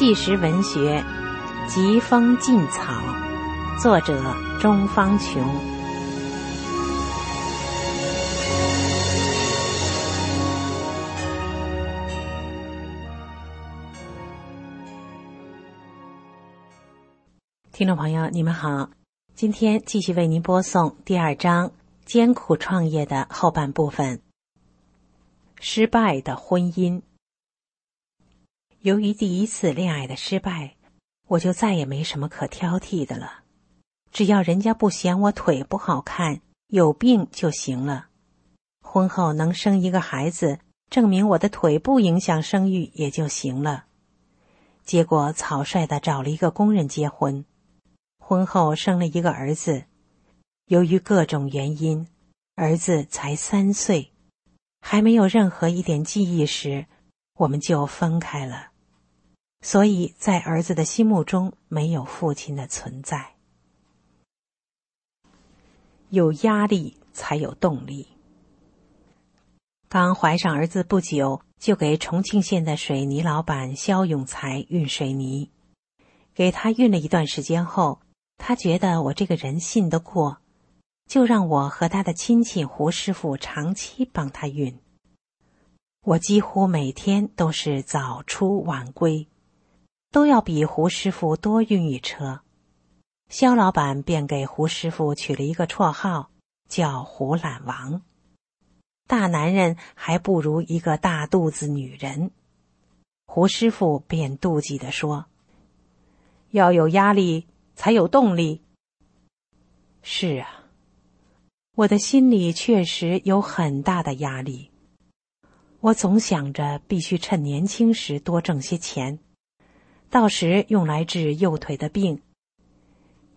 纪实文学《疾风劲草》，作者钟方琼。听众朋友，你们好，今天继续为您播送第二章艰苦创业的后半部分。失败的婚姻。由于第一次恋爱的失败，我就再也没什么可挑剔的了。只要人家不嫌我腿不好看、有病就行了。婚后能生一个孩子，证明我的腿不影响生育也就行了。结果草率的找了一个工人结婚，婚后生了一个儿子。由于各种原因，儿子才三岁，还没有任何一点记忆时，我们就分开了。所以在儿子的心目中，没有父亲的存在。有压力才有动力。刚怀上儿子不久，就给重庆县的水泥老板肖永才运水泥。给他运了一段时间后，他觉得我这个人信得过，就让我和他的亲戚胡师傅长期帮他运。我几乎每天都是早出晚归。都要比胡师傅多运一车，肖老板便给胡师傅取了一个绰号，叫“胡懒王”。大男人还不如一个大肚子女人。胡师傅便妒忌的说：“要有压力才有动力。”是啊，我的心里确实有很大的压力。我总想着必须趁年轻时多挣些钱。到时用来治右腿的病。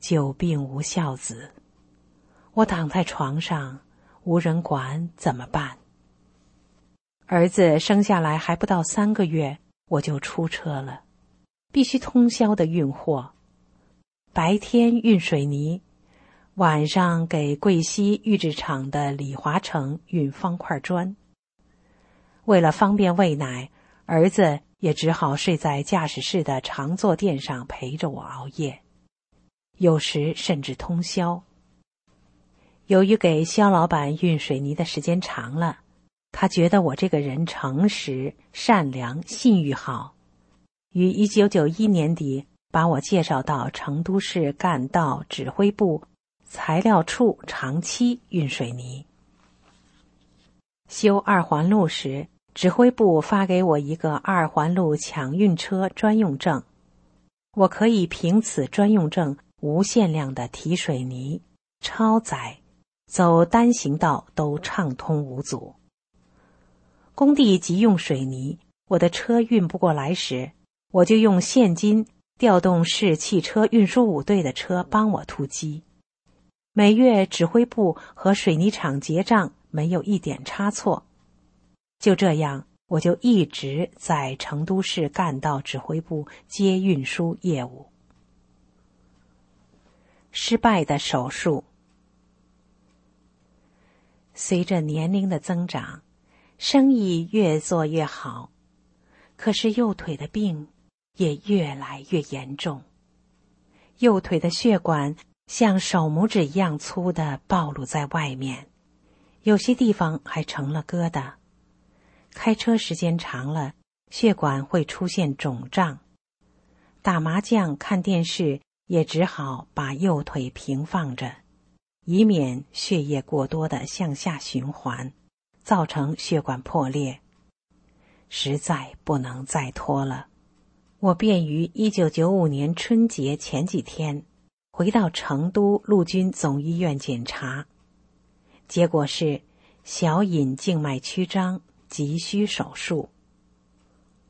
久病无孝子，我躺在床上无人管怎么办？儿子生下来还不到三个月，我就出车了，必须通宵的运货，白天运水泥，晚上给贵溪预制厂的李华成运方块砖。为了方便喂奶，儿子。也只好睡在驾驶室的长坐垫上陪着我熬夜，有时甚至通宵。由于给肖老板运水泥的时间长了，他觉得我这个人诚实、善良、信誉好，于一九九一年底把我介绍到成都市干道指挥部材料处长期运水泥。修二环路时。指挥部发给我一个二环路抢运车专用证，我可以凭此专用证无限量的提水泥、超载，走单行道都畅通无阻。工地急用水泥，我的车运不过来时，我就用现金调动市汽车运输五队的车帮我突击。每月指挥部和水泥厂结账，没有一点差错。就这样，我就一直在成都市干道指挥部接运输业务。失败的手术，随着年龄的增长，生意越做越好，可是右腿的病也越来越严重。右腿的血管像手拇指一样粗的暴露在外面，有些地方还成了疙瘩。开车时间长了，血管会出现肿胀；打麻将、看电视也只好把右腿平放着，以免血液过多的向下循环，造成血管破裂。实在不能再拖了，我便于一九九五年春节前几天回到成都陆军总医院检查，结果是小隐静脉曲张。急需手术，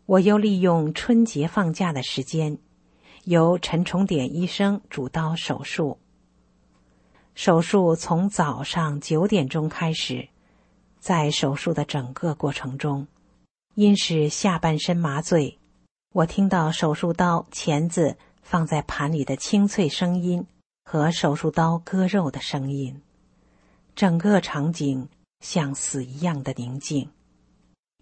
我又利用春节放假的时间，由陈崇典医生主刀手术。手术从早上九点钟开始，在手术的整个过程中，因是下半身麻醉，我听到手术刀钳子放在盘里的清脆声音和手术刀割肉的声音，整个场景像死一样的宁静。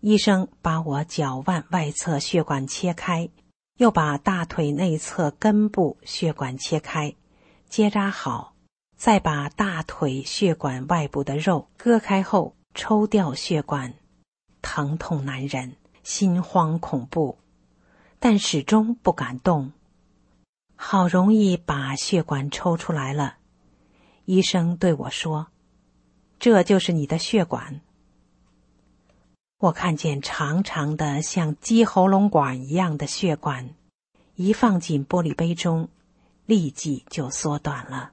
医生把我脚腕外侧血管切开，又把大腿内侧根部血管切开，结扎好，再把大腿血管外部的肉割开后抽掉血管，疼痛难忍，心慌恐怖，但始终不敢动。好容易把血管抽出来了，医生对我说：“这就是你的血管。”我看见长长的像鸡喉咙管一样的血管，一放进玻璃杯中，立即就缩短了。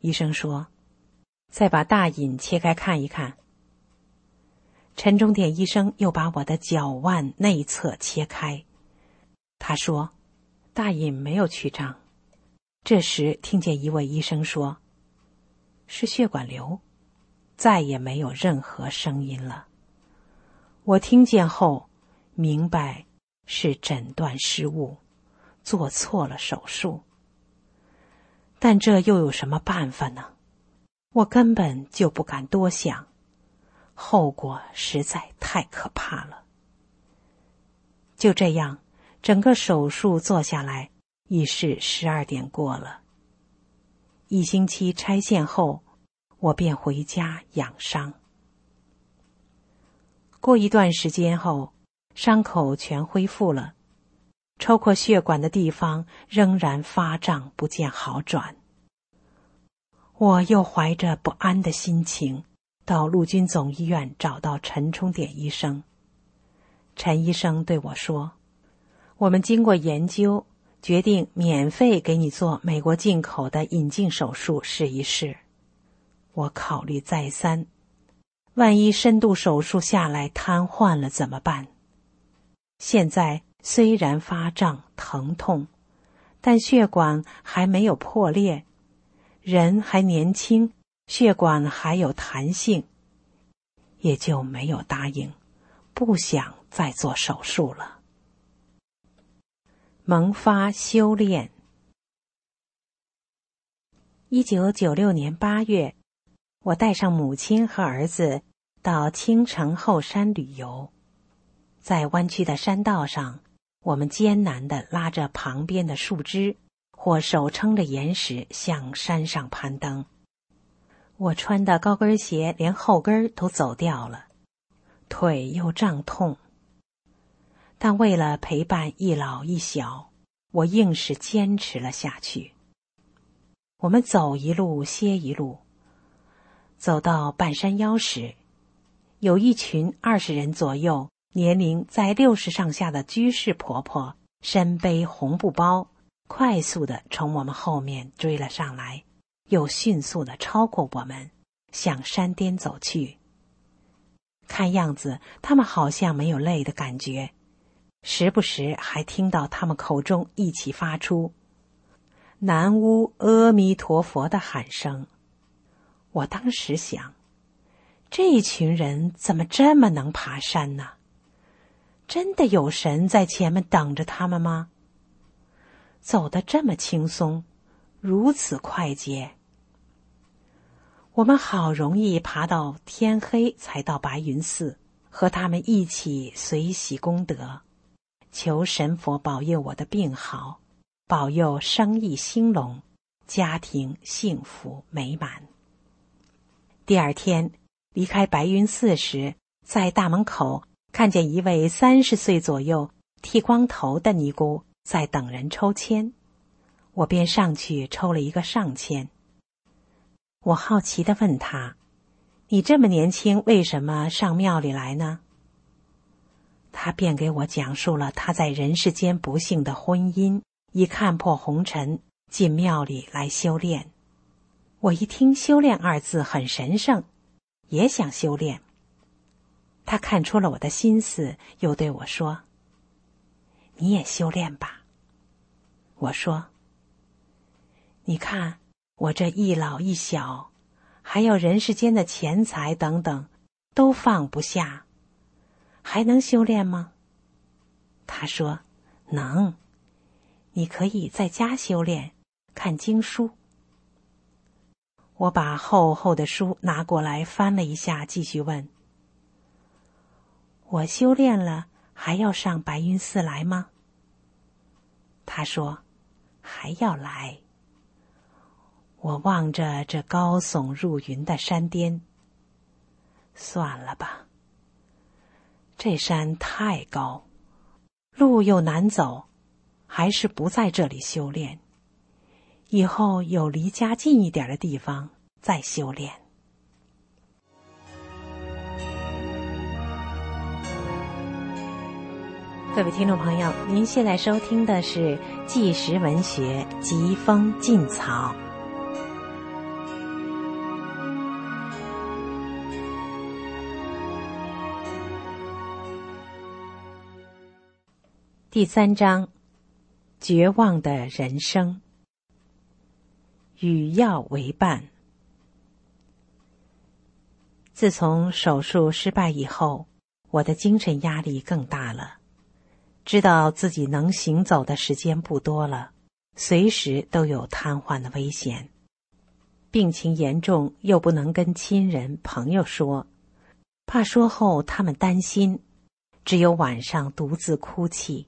医生说：“再把大隐切开看一看。”陈忠典医生又把我的脚腕内侧切开，他说。大隐没有曲张，这时听见一位医生说：“是血管瘤。”再也没有任何声音了。我听见后明白是诊断失误，做错了手术。但这又有什么办法呢？我根本就不敢多想，后果实在太可怕了。就这样。整个手术做下来已是十二点过了。一星期拆线后，我便回家养伤。过一段时间后，伤口全恢复了，抽过血管的地方仍然发胀，不见好转。我又怀着不安的心情到陆军总医院找到陈冲典医生。陈医生对我说。我们经过研究，决定免费给你做美国进口的引进手术试一试。我考虑再三，万一深度手术下来瘫痪了怎么办？现在虽然发胀疼痛，但血管还没有破裂，人还年轻，血管还有弹性，也就没有答应，不想再做手术了。萌发修炼。一九九六年八月，我带上母亲和儿子到青城后山旅游。在弯曲的山道上，我们艰难的拉着旁边的树枝，或手撑着岩石向山上攀登。我穿的高跟鞋连后跟都走掉了，腿又胀痛。但为了陪伴一老一小，我硬是坚持了下去。我们走一路歇一路，走到半山腰时，有一群二十人左右、年龄在六十上下的居士婆婆，身背红布包，快速的从我们后面追了上来，又迅速的超过我们，向山巅走去。看样子，他们好像没有累的感觉。时不时还听到他们口中一起发出“南无阿弥陀佛”的喊声。我当时想，这群人怎么这么能爬山呢？真的有神在前面等着他们吗？走得这么轻松，如此快捷。我们好容易爬到天黑才到白云寺，和他们一起随喜功德。求神佛保佑我的病好，保佑生意兴隆，家庭幸福美满。第二天离开白云寺时，在大门口看见一位三十岁左右、剃光头的尼姑在等人抽签，我便上去抽了一个上签。我好奇的问他：“你这么年轻，为什么上庙里来呢？”他便给我讲述了他在人世间不幸的婚姻，已看破红尘，进庙里来修炼。我一听“修炼”二字很神圣，也想修炼。他看出了我的心思，又对我说：“你也修炼吧。”我说：“你看我这一老一小，还有人世间的钱财等等，都放不下。”还能修炼吗？他说：“能，你可以在家修炼，看经书。”我把厚厚的书拿过来翻了一下，继续问：“我修炼了，还要上白云寺来吗？”他说：“还要来。”我望着这高耸入云的山巅，算了吧。这山太高，路又难走，还是不在这里修炼。以后有离家近一点的地方再修炼。各位听众朋友，您现在收听的是《纪实文学·疾风劲草》第三章：绝望的人生。与药为伴。自从手术失败以后，我的精神压力更大了。知道自己能行走的时间不多了，随时都有瘫痪的危险。病情严重，又不能跟亲人朋友说，怕说后他们担心，只有晚上独自哭泣。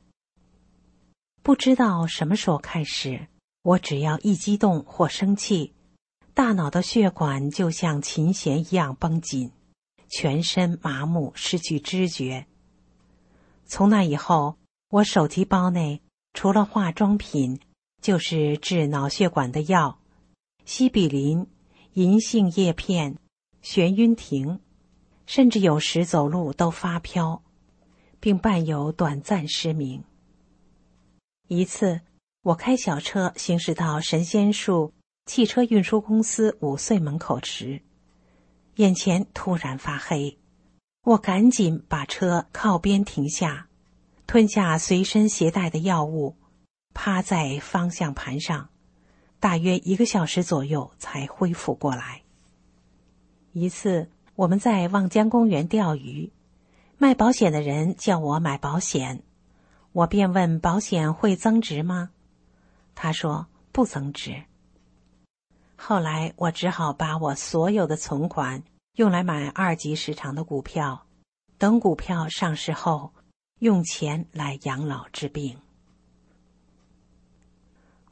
不知道什么时候开始，我只要一激动或生气，大脑的血管就像琴弦一样绷紧，全身麻木，失去知觉。从那以后。我手提包内除了化妆品，就是治脑血管的药：西比林、银杏叶片、眩晕停，甚至有时走路都发飘，并伴有短暂失明。一次，我开小车行驶到神仙树汽车运输公司五岁门口时，眼前突然发黑，我赶紧把车靠边停下。吞下随身携带的药物，趴在方向盘上，大约一个小时左右才恢复过来。一次，我们在望江公园钓鱼，卖保险的人叫我买保险，我便问：“保险会增值吗？”他说：“不增值。”后来，我只好把我所有的存款用来买二级市场的股票，等股票上市后。用钱来养老治病，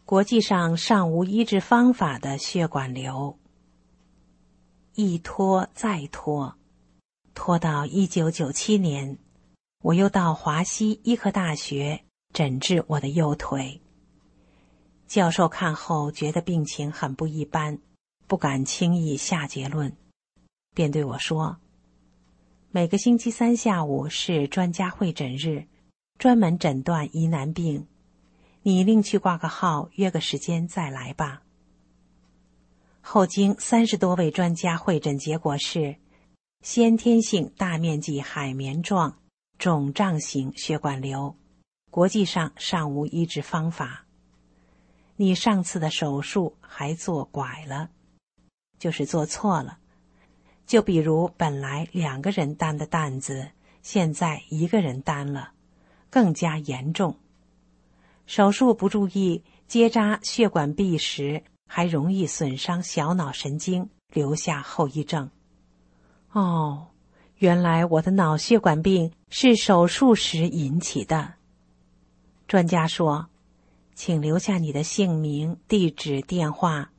国际上尚无医治方法的血管瘤，一拖再拖，拖到一九九七年，我又到华西医科大学诊治我的右腿。教授看后觉得病情很不一般，不敢轻易下结论，便对我说。每个星期三下午是专家会诊日，专门诊断疑难病。你另去挂个号，约个时间再来吧。后经三十多位专家会诊，结果是先天性大面积海绵状肿胀型血管瘤，国际上尚无医治方法。你上次的手术还做拐了，就是做错了。就比如，本来两个人担的担子，现在一个人担了，更加严重。手术不注意结扎血管壁时，还容易损伤小脑神经，留下后遗症。哦，原来我的脑血管病是手术时引起的。专家说，请留下你的姓名、地址、电话，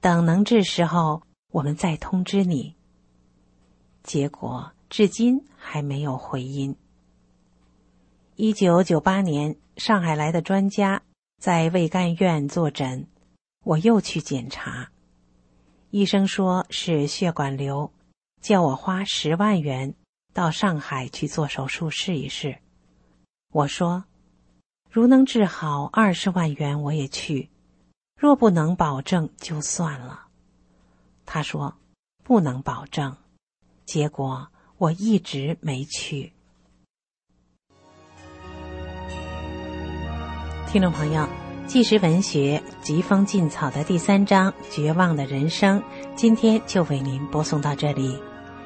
等能治时候，我们再通知你。结果至今还没有回音。一九九八年，上海来的专家在胃肝院坐诊，我又去检查，医生说是血管瘤，叫我花十万元到上海去做手术试一试。我说，如能治好，二十万元我也去；若不能保证，就算了。他说，不能保证。结果我一直没去。听众朋友，纪实文学《疾风劲草》的第三章《绝望的人生》，今天就为您播送到这里。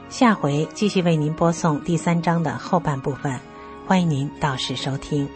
下回继续为您播送第三章的后半部分，欢迎您到时收听。